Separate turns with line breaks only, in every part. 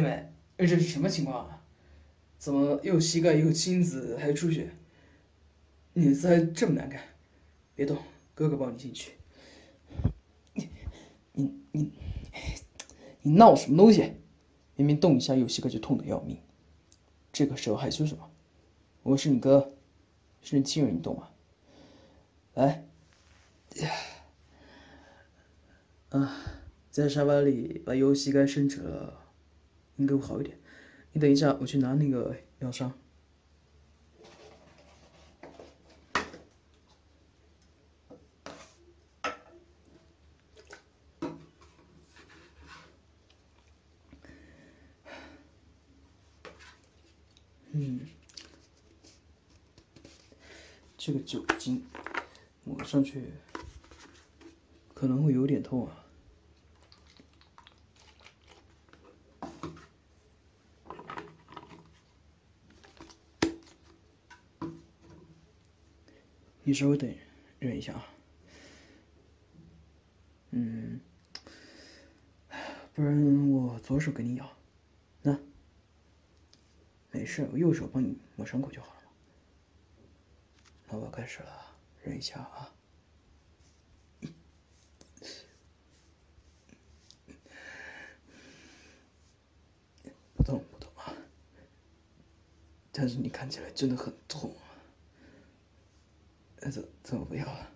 妹妹，这是什么情况啊？怎么又膝盖又青紫还出血？脸色还这么难看？别动，哥哥抱你进去。你你你你闹什么东西？明明动一下右膝盖就痛得要命，这个时候害羞什么？我是你哥，是你亲人，你懂吗？来，啊，在沙发里把右膝盖伸直了，应该会好一点。你等一下，我去拿那个药伤。嗯，这个酒精抹上去可能会有点痛啊。你稍微等忍一下啊。嗯，不然我左手给你咬。那没事，我右手帮你抹伤口就好了。那我开始了，忍一下啊。不痛不痛啊，但是你看起来真的很痛。怎么不要了？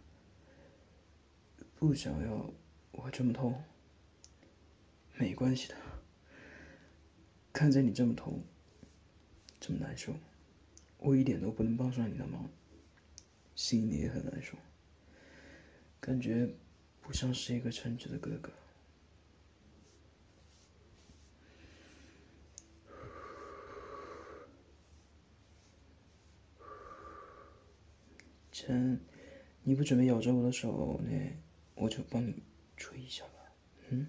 不想要我这么痛？没关系的，看在你这么痛。这么难受，我一点都不能帮上你的忙，心里也很难受，感觉不像是一个称职的哥哥。趁你不准备咬着我的手，那我就帮你吹一下吧，嗯。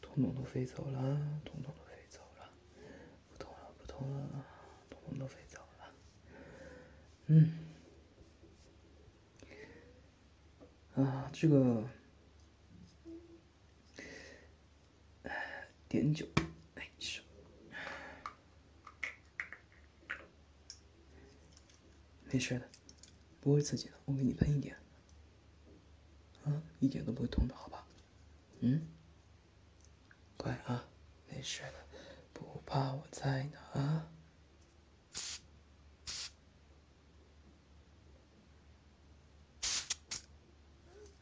统统都飞走了，统统都飞走了，不痛了，不痛了，统统都飞走了。嗯，啊，这个碘酒，哎，是，没事的，不会刺激的，我给你喷一点，啊，一点都不会痛的，好吧？嗯。乖啊，没事的，不怕我在呢啊。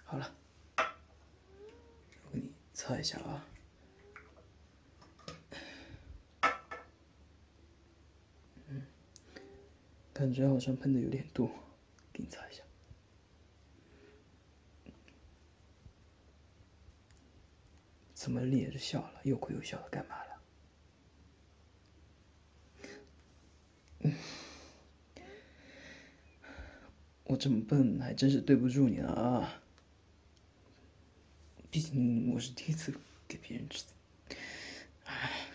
好了，我给你擦一下啊。感觉好像喷的有点多，给你擦一下。怎么咧着笑了？又哭又笑的干嘛了？我这么笨，还真是对不住你了啊！毕竟我是第一次给别人吃，唉，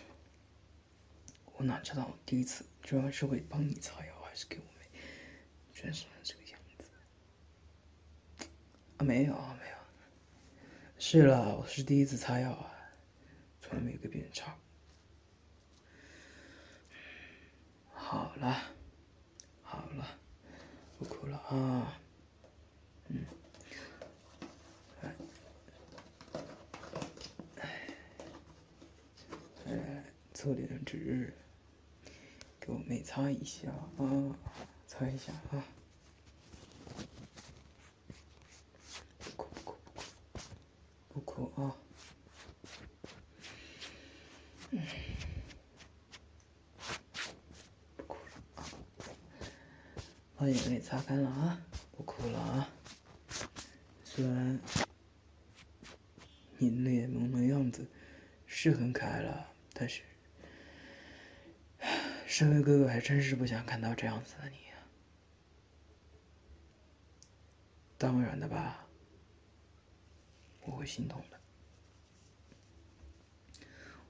我哪知道第一次主要是会帮你擦药，还是给我妹，居然是这个样子。啊，没有啊没有。是了，我是第一次擦药啊，从来没有给别人擦。好了，好了，不哭了啊。嗯，来，来，凑点纸，给我妹擦一下啊，擦一下啊。不哭啊！嗯，不哭了，把眼泪擦干了啊，不哭了啊。虽然你泪蒙的样子是很可爱了，但是身为哥哥还真是不想看到这样子的你。当然的吧。我会心痛的。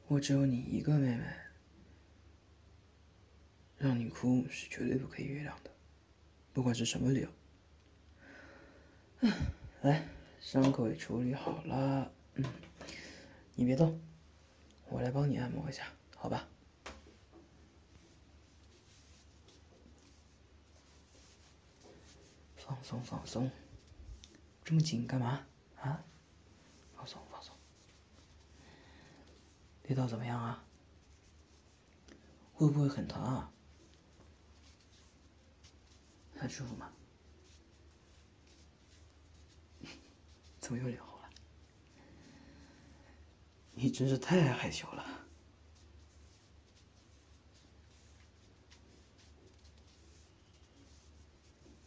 我只有你一个妹妹，让你哭是绝对不可以原谅的，不管是什么理由。来，伤口也处理好了，嗯，你别动，我来帮你按摩一下，好吧？放松放松，这么紧干嘛？啊？放松放松，力道怎么样啊？会不会很疼啊？还舒服吗？怎么又脸红了？你真是太害羞了。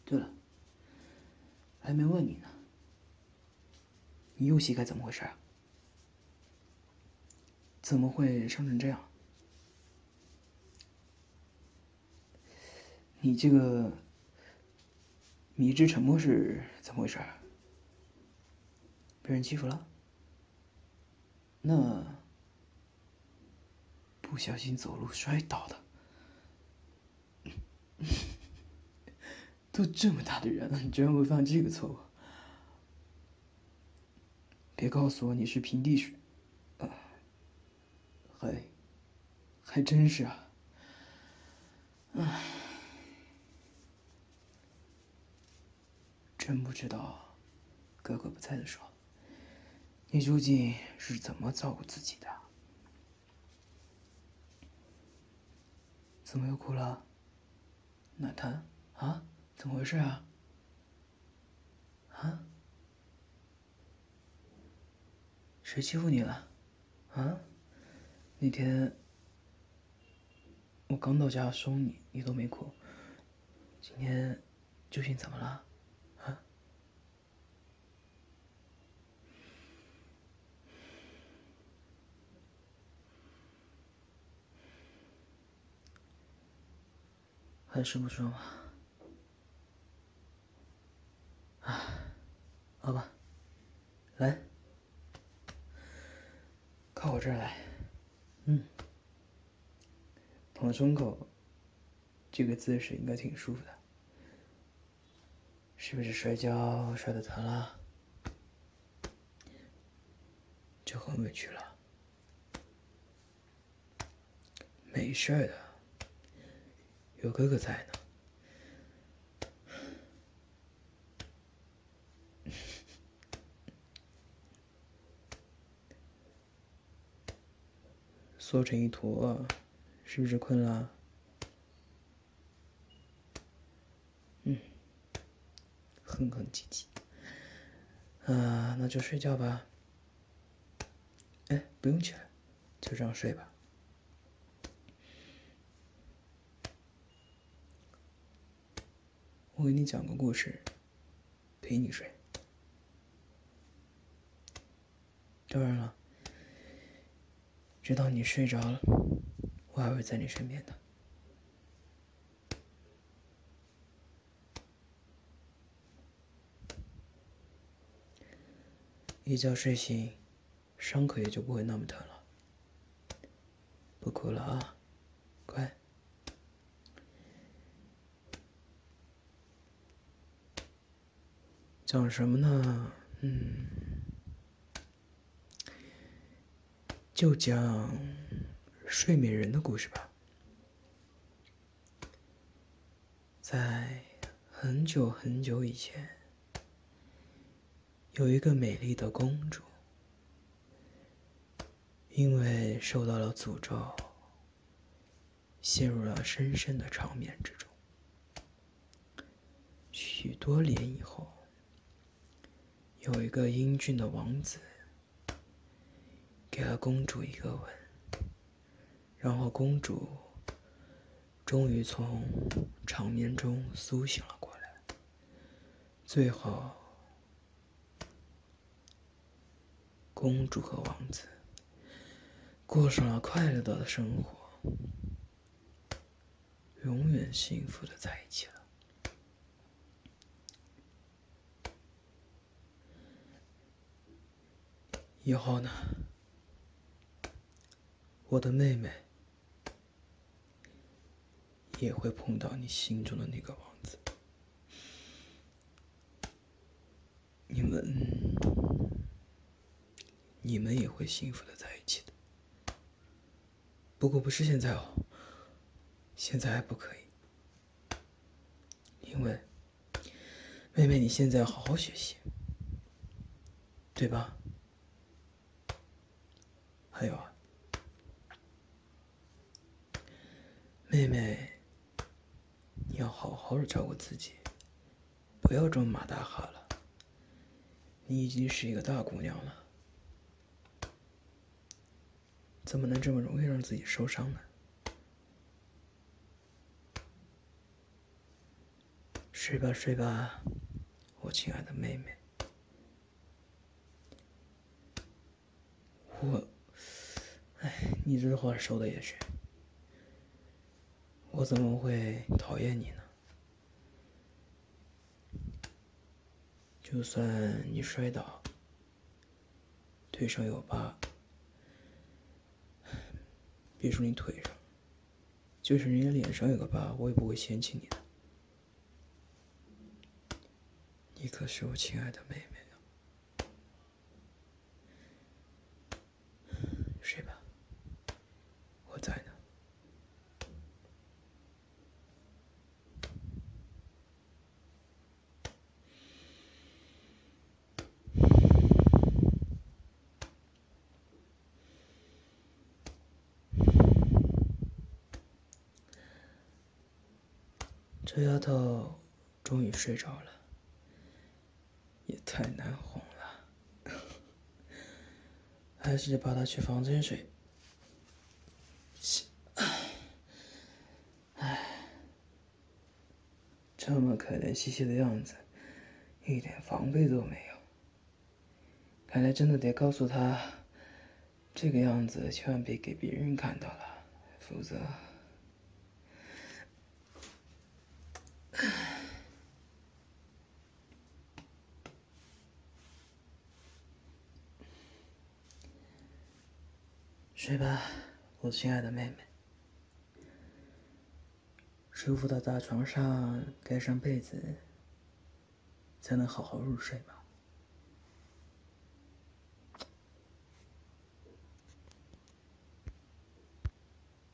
对了，还没问你呢，你右膝盖怎么回事啊？怎么会伤成这样？你这个迷之沉默是怎么回事？被人欺负了？那不小心走路摔倒的？都这么大的人了，你居然会犯这个错误？别告诉我你是平地摔，啊，还还真是啊，唉，真不知道哥哥不在的时候，你究竟是怎么照顾自己的？怎么又哭了？哪谈啊？怎么回事啊？啊？谁欺负你了？啊？那天我刚到家收你，你都没哭。今天究竟怎么了？啊？还是不说吗？好吧，来，靠我这儿来，嗯，捧胸口，这个姿势应该挺舒服的，是不是摔跤摔的疼了？就很委屈了？没事的，有哥哥在呢。缩成一坨，是不是困了？嗯，哼哼唧唧。啊，那就睡觉吧。哎，不用起来，就这样睡吧。我给你讲个故事，陪你睡。当然了。直到你睡着了，我还会在你身边的。一觉睡醒，伤口也就不会那么疼了。不哭了啊，乖。讲什么呢？嗯。就讲睡美人的故事吧。在很久很久以前，有一个美丽的公主，因为受到了诅咒，陷入了深深的长眠之中。许多年以后，有一个英俊的王子。给了公主一个吻，然后公主终于从长眠中苏醒了过来。最后，公主和王子过上了快乐的生活，永远幸福的在一起了。以后呢？我的妹妹也会碰到你心中的那个王子，你们，你们也会幸福的在一起的。不过不是现在哦，现在还不可以，因为妹妹你现在要好好学习，对吧？还有啊，妹妹，你要好好的照顾自己，不要这么马大哈了。你已经是一个大姑娘了。怎么能这么容易让自己受伤呢？睡吧，睡吧，我亲爱的妹妹。我，哎，你这话说的也是。我怎么会讨厌你呢？就算你摔倒，腿上有疤。别说你腿上，就是人家脸上有个疤，我也不会嫌弃你的。你可是我亲爱的妹妹睡吧，我在呢。这丫头终于睡着了，也太难哄了，还是把她去房间睡。这么可怜兮兮的样子，一点防备都没有。看来真的得告诉她，这个样子千万别给别人看到了，否则……睡吧，我亲爱的妹妹。舒服的大床上盖上被子，才能好好入睡嘛。